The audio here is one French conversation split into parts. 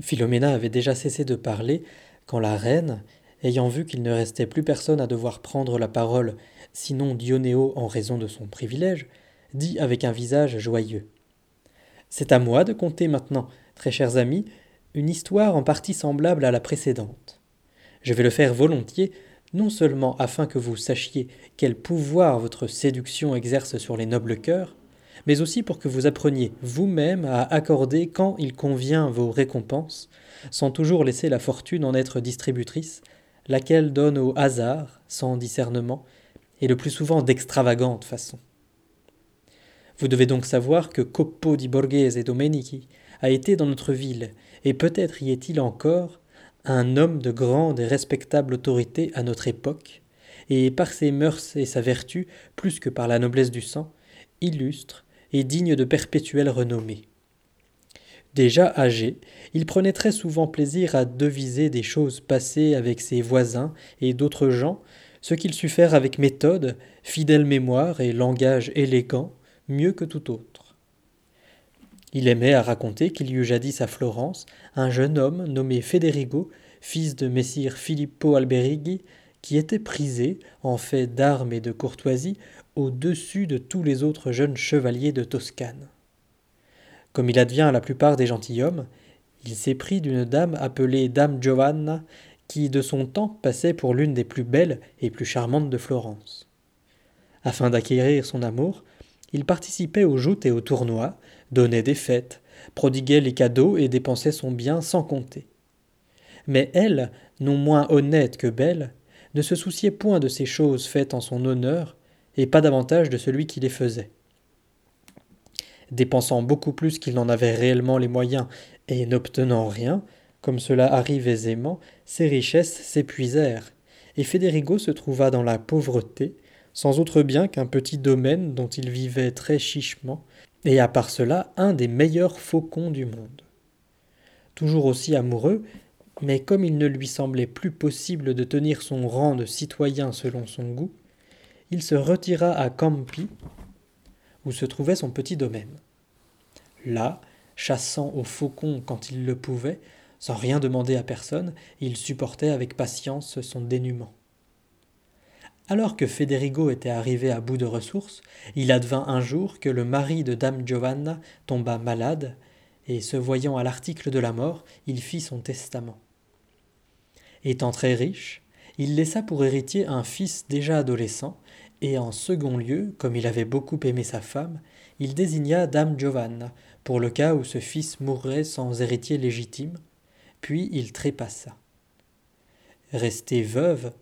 Philomena avait déjà cessé de parler quand la reine, ayant vu qu'il ne restait plus personne à devoir prendre la parole, sinon Dionéo en raison de son privilège, dit avec un visage joyeux. C'est à moi de conter maintenant, très chers amis, une histoire en partie semblable à la précédente. Je vais le faire volontiers, non seulement afin que vous sachiez quel pouvoir votre séduction exerce sur les nobles cœurs, mais aussi pour que vous appreniez vous-même à accorder quand il convient vos récompenses, sans toujours laisser la fortune en être distributrice, laquelle donne au hasard, sans discernement, et le plus souvent d'extravagante façon. Vous devez donc savoir que Coppo di Borghese Domenici a été dans notre ville, et peut-être y est-il encore, un homme de grande et respectable autorité à notre époque, et par ses mœurs et sa vertu, plus que par la noblesse du sang, illustre et digne de perpétuelle renommée. Déjà âgé, il prenait très souvent plaisir à deviser des choses passées avec ses voisins et d'autres gens, ce qu'il sut faire avec méthode, fidèle mémoire et langage élégant, mieux que tout autre. Il aimait à raconter qu'il y eut jadis à Florence un jeune homme nommé Federigo, fils de messire Filippo Alberighi, qui était prisé, en fait d'armes et de courtoisie, au-dessus de tous les autres jeunes chevaliers de Toscane. Comme il advient à la plupart des gentilshommes, il s'est d'une dame appelée Dame Giovanna, qui de son temps passait pour l'une des plus belles et plus charmantes de Florence. Afin d'acquérir son amour, il participait aux joutes et aux tournois, donnait des fêtes, prodiguait les cadeaux et dépensait son bien sans compter. Mais elle, non moins honnête que belle, ne se souciait point de ces choses faites en son honneur, et pas davantage de celui qui les faisait. Dépensant beaucoup plus qu'il n'en avait réellement les moyens et n'obtenant rien, comme cela arrive aisément, ses richesses s'épuisèrent, et Federigo se trouva dans la pauvreté, sans autre bien qu'un petit domaine dont il vivait très chichement, et à part cela un des meilleurs faucons du monde. Toujours aussi amoureux, mais comme il ne lui semblait plus possible de tenir son rang de citoyen selon son goût, il se retira à Campi, où se trouvait son petit domaine. Là, chassant au faucon quand il le pouvait, sans rien demander à personne, il supportait avec patience son dénuement. Alors que Federigo était arrivé à bout de ressources, il advint un jour que le mari de dame Giovanna tomba malade, et se voyant à l'article de la mort, il fit son testament. Étant très riche, il laissa pour héritier un fils déjà adolescent, et en second lieu, comme il avait beaucoup aimé sa femme, il désigna dame Giovanna, pour le cas où ce fils mourrait sans héritier légitime, puis il trépassa. Restée veuve,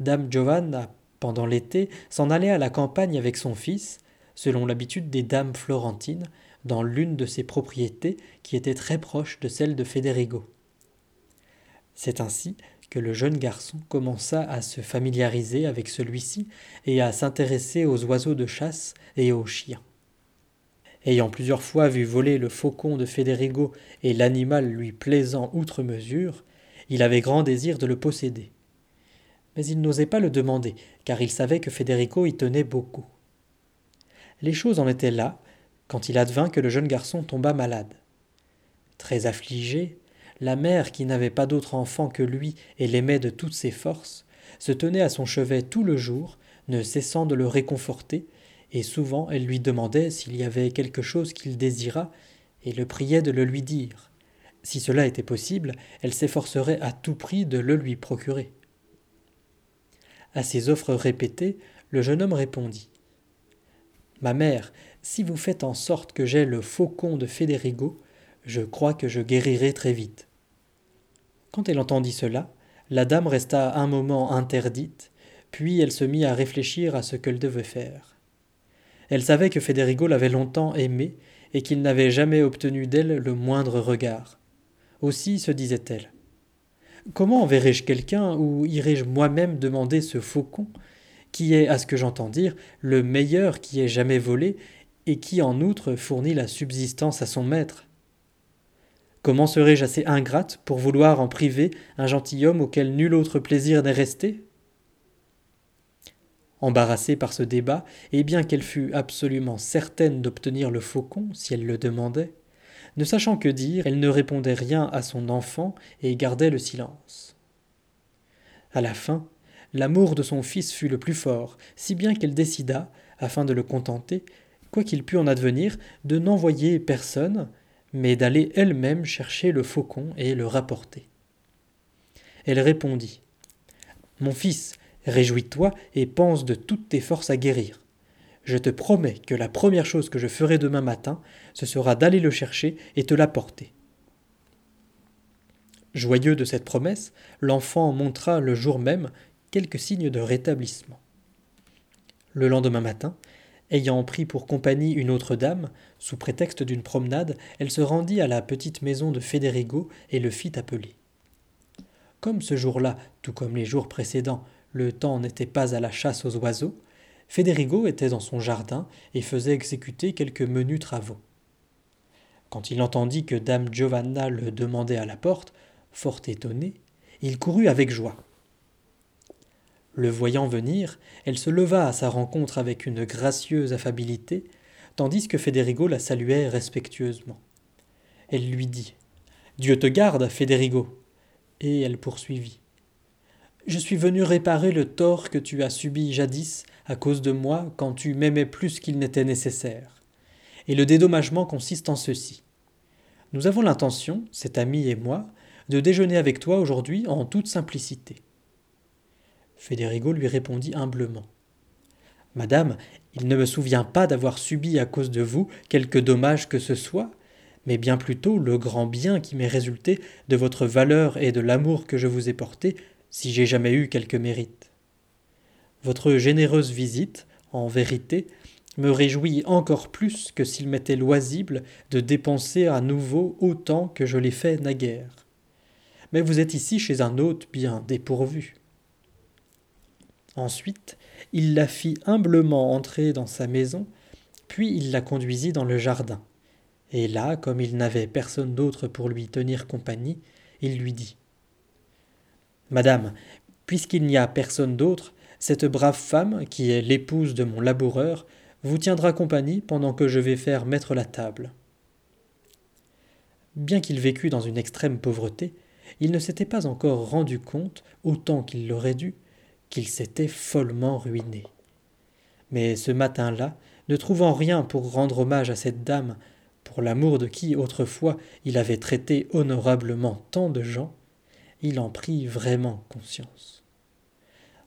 dame Giovanna pendant l'été, s'en allait à la campagne avec son fils, selon l'habitude des dames florentines, dans l'une de ses propriétés qui était très proche de celle de Federigo. C'est ainsi que le jeune garçon commença à se familiariser avec celui-ci et à s'intéresser aux oiseaux de chasse et aux chiens. Ayant plusieurs fois vu voler le faucon de Federigo et l'animal lui plaisant outre mesure, il avait grand désir de le posséder mais il n'osait pas le demander, car il savait que Federico y tenait beaucoup. Les choses en étaient là, quand il advint que le jeune garçon tomba malade. Très affligée, la mère, qui n'avait pas d'autre enfant que lui et l'aimait de toutes ses forces, se tenait à son chevet tout le jour, ne cessant de le réconforter, et souvent elle lui demandait s'il y avait quelque chose qu'il désirât, et le priait de le lui dire. Si cela était possible, elle s'efforcerait à tout prix de le lui procurer. À ces offres répétées, le jeune homme répondit Ma mère, si vous faites en sorte que j'aie le faucon de Federigo, je crois que je guérirai très vite. Quand elle entendit cela, la dame resta un moment interdite, puis elle se mit à réfléchir à ce qu'elle devait faire. Elle savait que Federigo l'avait longtemps aimée et qu'il n'avait jamais obtenu d'elle le moindre regard. Aussi se disait-elle Comment enverrai-je quelqu'un ou irai-je moi-même demander ce faucon, qui est, à ce que j'entends dire, le meilleur qui ait jamais volé, et qui en outre fournit la subsistance à son maître Comment serais-je assez ingrate pour vouloir en priver un gentilhomme auquel nul autre plaisir n'est resté? Embarrassée par ce débat, et bien qu'elle fût absolument certaine d'obtenir le faucon si elle le demandait, Ne sachant que dire, elle ne répondait rien à son enfant et gardait le silence. À la fin, l'amour de son fils fut le plus fort, si bien qu'elle décida, afin de le contenter, quoi qu'il pût en advenir, de n'envoyer personne, mais d'aller elle-même chercher le faucon et le rapporter. Elle répondit Mon fils, réjouis-toi et pense de toutes tes forces à guérir. Je te promets que la première chose que je ferai demain matin, ce sera d'aller le chercher et te l'apporter. Joyeux de cette promesse, l'enfant montra le jour même quelques signes de rétablissement. Le lendemain matin, ayant pris pour compagnie une autre dame, sous prétexte d'une promenade, elle se rendit à la petite maison de Federigo et le fit appeler. Comme ce jour-là, tout comme les jours précédents, le temps n'était pas à la chasse aux oiseaux, Federigo était dans son jardin et faisait exécuter quelques menus travaux. Quand il entendit que dame Giovanna le demandait à la porte, fort étonné, il courut avec joie. Le voyant venir, elle se leva à sa rencontre avec une gracieuse affabilité, tandis que Federigo la saluait respectueusement. Elle lui dit Dieu te garde, Federigo. Et elle poursuivit Je suis venu réparer le tort que tu as subi jadis à cause de moi quand tu m'aimais plus qu'il n'était nécessaire. Et le dédommagement consiste en ceci. Nous avons l'intention, cet ami et moi, de déjeuner avec toi aujourd'hui en toute simplicité. Federigo lui répondit humblement. Madame, il ne me souvient pas d'avoir subi à cause de vous quelque dommage que ce soit, mais bien plutôt le grand bien qui m'est résulté de votre valeur et de l'amour que je vous ai porté, si j'ai jamais eu quelque mérite. Votre généreuse visite, en vérité, me réjouit encore plus que s'il m'était loisible de dépenser à nouveau autant que je l'ai fait naguère. Mais vous êtes ici chez un hôte bien dépourvu. Ensuite, il la fit humblement entrer dans sa maison, puis il la conduisit dans le jardin. Et là, comme il n'avait personne d'autre pour lui tenir compagnie, il lui dit Madame, puisqu'il n'y a personne d'autre, cette brave femme, qui est l'épouse de mon laboureur, vous tiendra compagnie pendant que je vais faire mettre la table. Bien qu'il vécût dans une extrême pauvreté, il ne s'était pas encore rendu compte, autant qu'il l'aurait dû, qu'il s'était follement ruiné. Mais ce matin-là, ne trouvant rien pour rendre hommage à cette dame, pour l'amour de qui autrefois il avait traité honorablement tant de gens, il en prit vraiment conscience.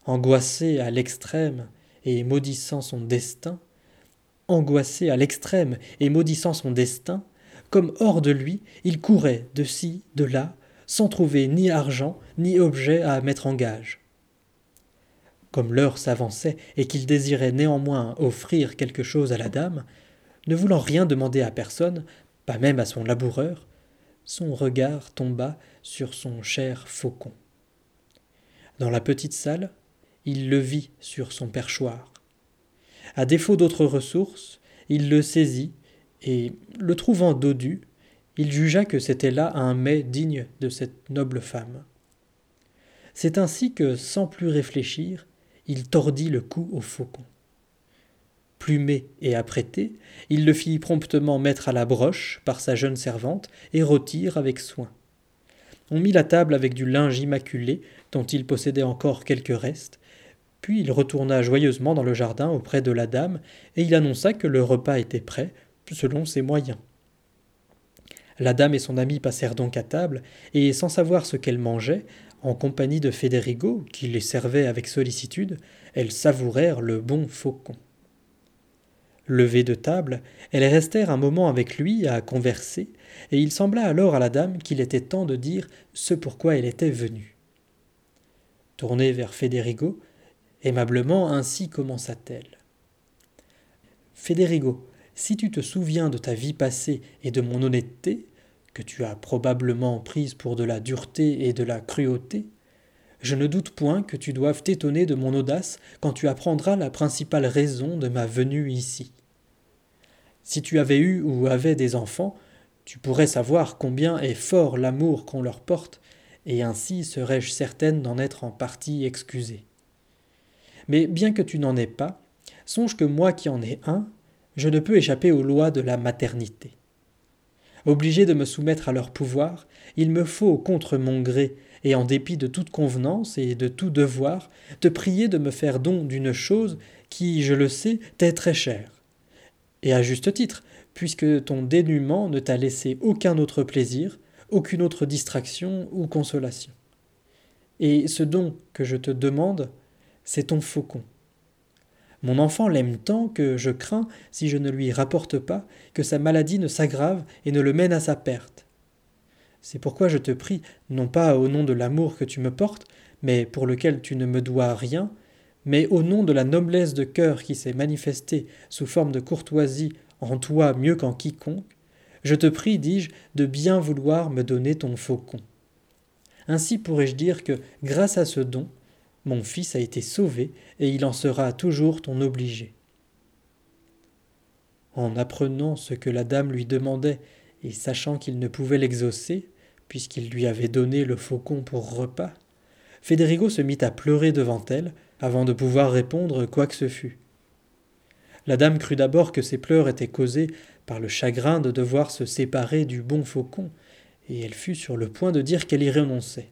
Angoissé à l'extrême et maudissant son destin, angoissé à l'extrême et maudissant son destin, comme hors de lui, il courait de ci, de là, sans trouver ni argent, ni objet à mettre en gage. Comme l'heure s'avançait et qu'il désirait néanmoins offrir quelque chose à la dame, ne voulant rien demander à personne, pas même à son laboureur, son regard tomba sur son cher faucon. Dans la petite salle, il le vit sur son perchoir. À défaut d'autres ressources, il le saisit, et, le trouvant dodu, il jugea que c'était là un mets digne de cette noble femme. C'est ainsi que, sans plus réfléchir, il tordit le cou au faucon. Plumé et apprêté, il le fit promptement mettre à la broche par sa jeune servante et rôtir avec soin. On mit la table avec du linge immaculé, dont il possédait encore quelques restes, puis il retourna joyeusement dans le jardin auprès de la dame, et il annonça que le repas était prêt, selon ses moyens. La dame et son ami passèrent donc à table, et sans savoir ce qu'elle mangeait, en compagnie de Federigo, qui les servait avec sollicitude, elles savourèrent le bon faucon. Levées de table, elles restèrent un moment avec lui à converser, et il sembla alors à la dame qu'il était temps de dire ce pourquoi elle était venue. Tournée vers Federigo, aimablement ainsi commença-t-elle. Federigo, si tu te souviens de ta vie passée et de mon honnêteté, que tu as probablement prise pour de la dureté et de la cruauté, je ne doute point que tu doives t'étonner de mon audace quand tu apprendras la principale raison de ma venue ici. Si tu avais eu ou avais des enfants, tu pourrais savoir combien est fort l'amour qu'on leur porte, et ainsi serais-je certaine d'en être en partie excusée. Mais bien que tu n'en aies pas, songe que moi qui en ai un, je ne peux échapper aux lois de la maternité. Obligé de me soumettre à leur pouvoir, il me faut, contre mon gré, et en dépit de toute convenance et de tout devoir, te prier de me faire don d'une chose qui, je le sais, t'est très chère. Et à juste titre, puisque ton dénuement ne t'a laissé aucun autre plaisir, aucune autre distraction ou consolation. Et ce don que je te demande, c'est ton faucon. Mon enfant l'aime tant que je crains, si je ne lui rapporte pas, que sa maladie ne s'aggrave et ne le mène à sa perte. C'est pourquoi je te prie, non pas au nom de l'amour que tu me portes, mais pour lequel tu ne me dois rien, mais au nom de la noblesse de cœur qui s'est manifestée sous forme de courtoisie en toi mieux qu'en quiconque, je te prie, dis-je, de bien vouloir me donner ton faucon. Ainsi pourrais-je dire que, grâce à ce don, mon fils a été sauvé, et il en sera toujours ton obligé. En apprenant ce que la dame lui demandait, et sachant qu'il ne pouvait l'exaucer, puisqu'il lui avait donné le faucon pour repas, Federigo se mit à pleurer devant elle, avant de pouvoir répondre quoi que ce fût. La dame crut d'abord que ses pleurs étaient causés par le chagrin de devoir se séparer du bon faucon, et elle fut sur le point de dire qu'elle y renonçait.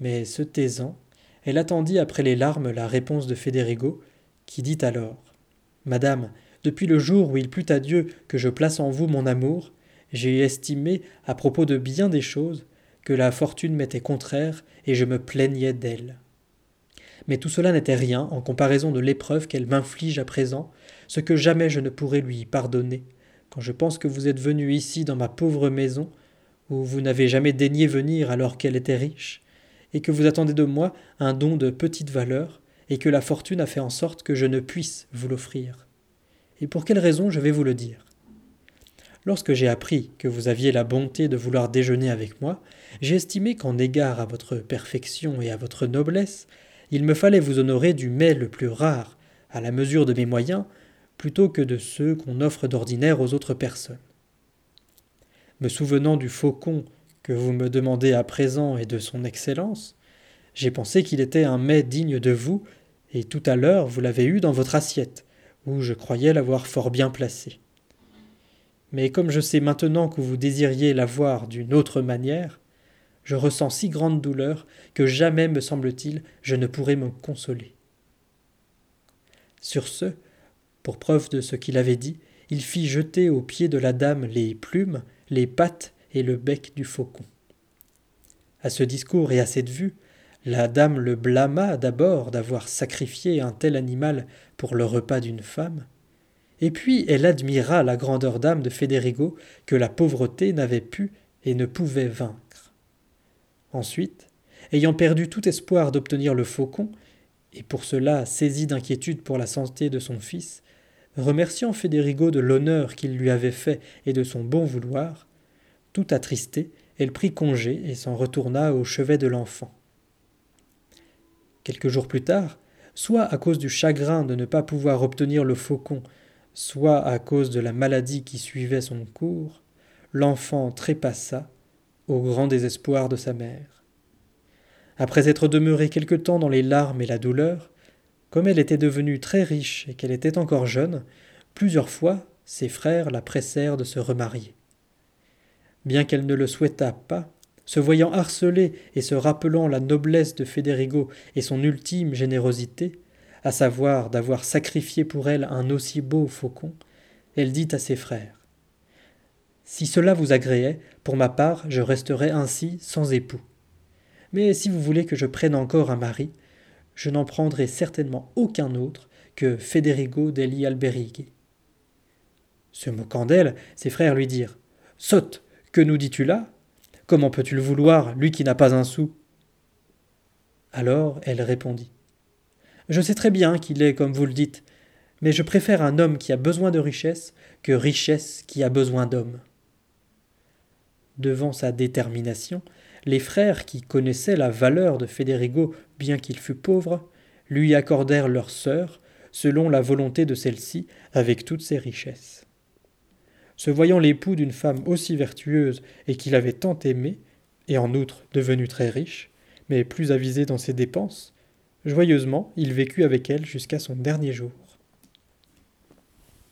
Mais se taisant, elle attendit après les larmes la réponse de Federigo, qui dit alors Madame, depuis le jour où il plut à Dieu que je place en vous mon amour, j'ai estimé, à propos de bien des choses, que la fortune m'était contraire et je me plaignais d'elle. Mais tout cela n'était rien en comparaison de l'épreuve qu'elle m'inflige à présent, ce que jamais je ne pourrais lui pardonner, quand je pense que vous êtes venu ici dans ma pauvre maison, où vous n'avez jamais daigné venir alors qu'elle était riche, et que vous attendez de moi un don de petite valeur, et que la fortune a fait en sorte que je ne puisse vous l'offrir. Et pour quelle raison je vais vous le dire? Lorsque j'ai appris que vous aviez la bonté de vouloir déjeuner avec moi, j'ai estimé qu'en égard à votre perfection et à votre noblesse, il me fallait vous honorer du mets le plus rare, à la mesure de mes moyens, plutôt que de ceux qu'on offre d'ordinaire aux autres personnes. Me souvenant du faucon que vous me demandez à présent et de son excellence, j'ai pensé qu'il était un mets digne de vous, et tout à l'heure vous l'avez eu dans votre assiette, où je croyais l'avoir fort bien placé. Mais comme je sais maintenant que vous désiriez l'avoir d'une autre manière, je ressens si grande douleur que jamais, me semble-t-il, je ne pourrai me consoler. Sur ce, pour preuve de ce qu'il avait dit, il fit jeter aux pieds de la dame les plumes, les pattes et le bec du faucon. À ce discours et à cette vue, la dame le blâma d'abord d'avoir sacrifié un tel animal pour le repas d'une femme, et puis elle admira la grandeur d'âme de Federigo que la pauvreté n'avait pu et ne pouvait vaincre. Ensuite, ayant perdu tout espoir d'obtenir le faucon, et pour cela saisi d'inquiétude pour la santé de son fils, remerciant Federigo de l'honneur qu'il lui avait fait et de son bon vouloir, tout attristée, elle prit congé et s'en retourna au chevet de l'enfant. Quelques jours plus tard, soit à cause du chagrin de ne pas pouvoir obtenir le faucon, soit à cause de la maladie qui suivait son cours, l'enfant trépassa, au grand désespoir de sa mère. Après être demeurée quelque temps dans les larmes et la douleur, comme elle était devenue très riche et qu'elle était encore jeune, plusieurs fois ses frères la pressèrent de se remarier bien qu'elle ne le souhaitât pas, se voyant harcelée et se rappelant la noblesse de Federigo et son ultime générosité, à savoir d'avoir sacrifié pour elle un aussi beau faucon, elle dit à ses frères Si cela vous agréait, pour ma part, je resterai ainsi sans époux. Mais si vous voulez que je prenne encore un mari, je n'en prendrai certainement aucun autre que Federigo degli Alberighi. Se moquant d'elle, ses frères lui dirent Saute que nous dis-tu là? Comment peux-tu le vouloir, lui qui n'a pas un sou? Alors elle répondit. Je sais très bien qu'il est comme vous le dites, mais je préfère un homme qui a besoin de richesse que richesse qui a besoin d'homme. Devant sa détermination, les frères qui connaissaient la valeur de Federigo bien qu'il fût pauvre, lui accordèrent leur sœur, selon la volonté de celle-ci, avec toutes ses richesses se voyant l'époux d'une femme aussi vertueuse et qu'il avait tant aimée, et en outre devenu très riche, mais plus avisé dans ses dépenses, joyeusement il vécut avec elle jusqu'à son dernier jour.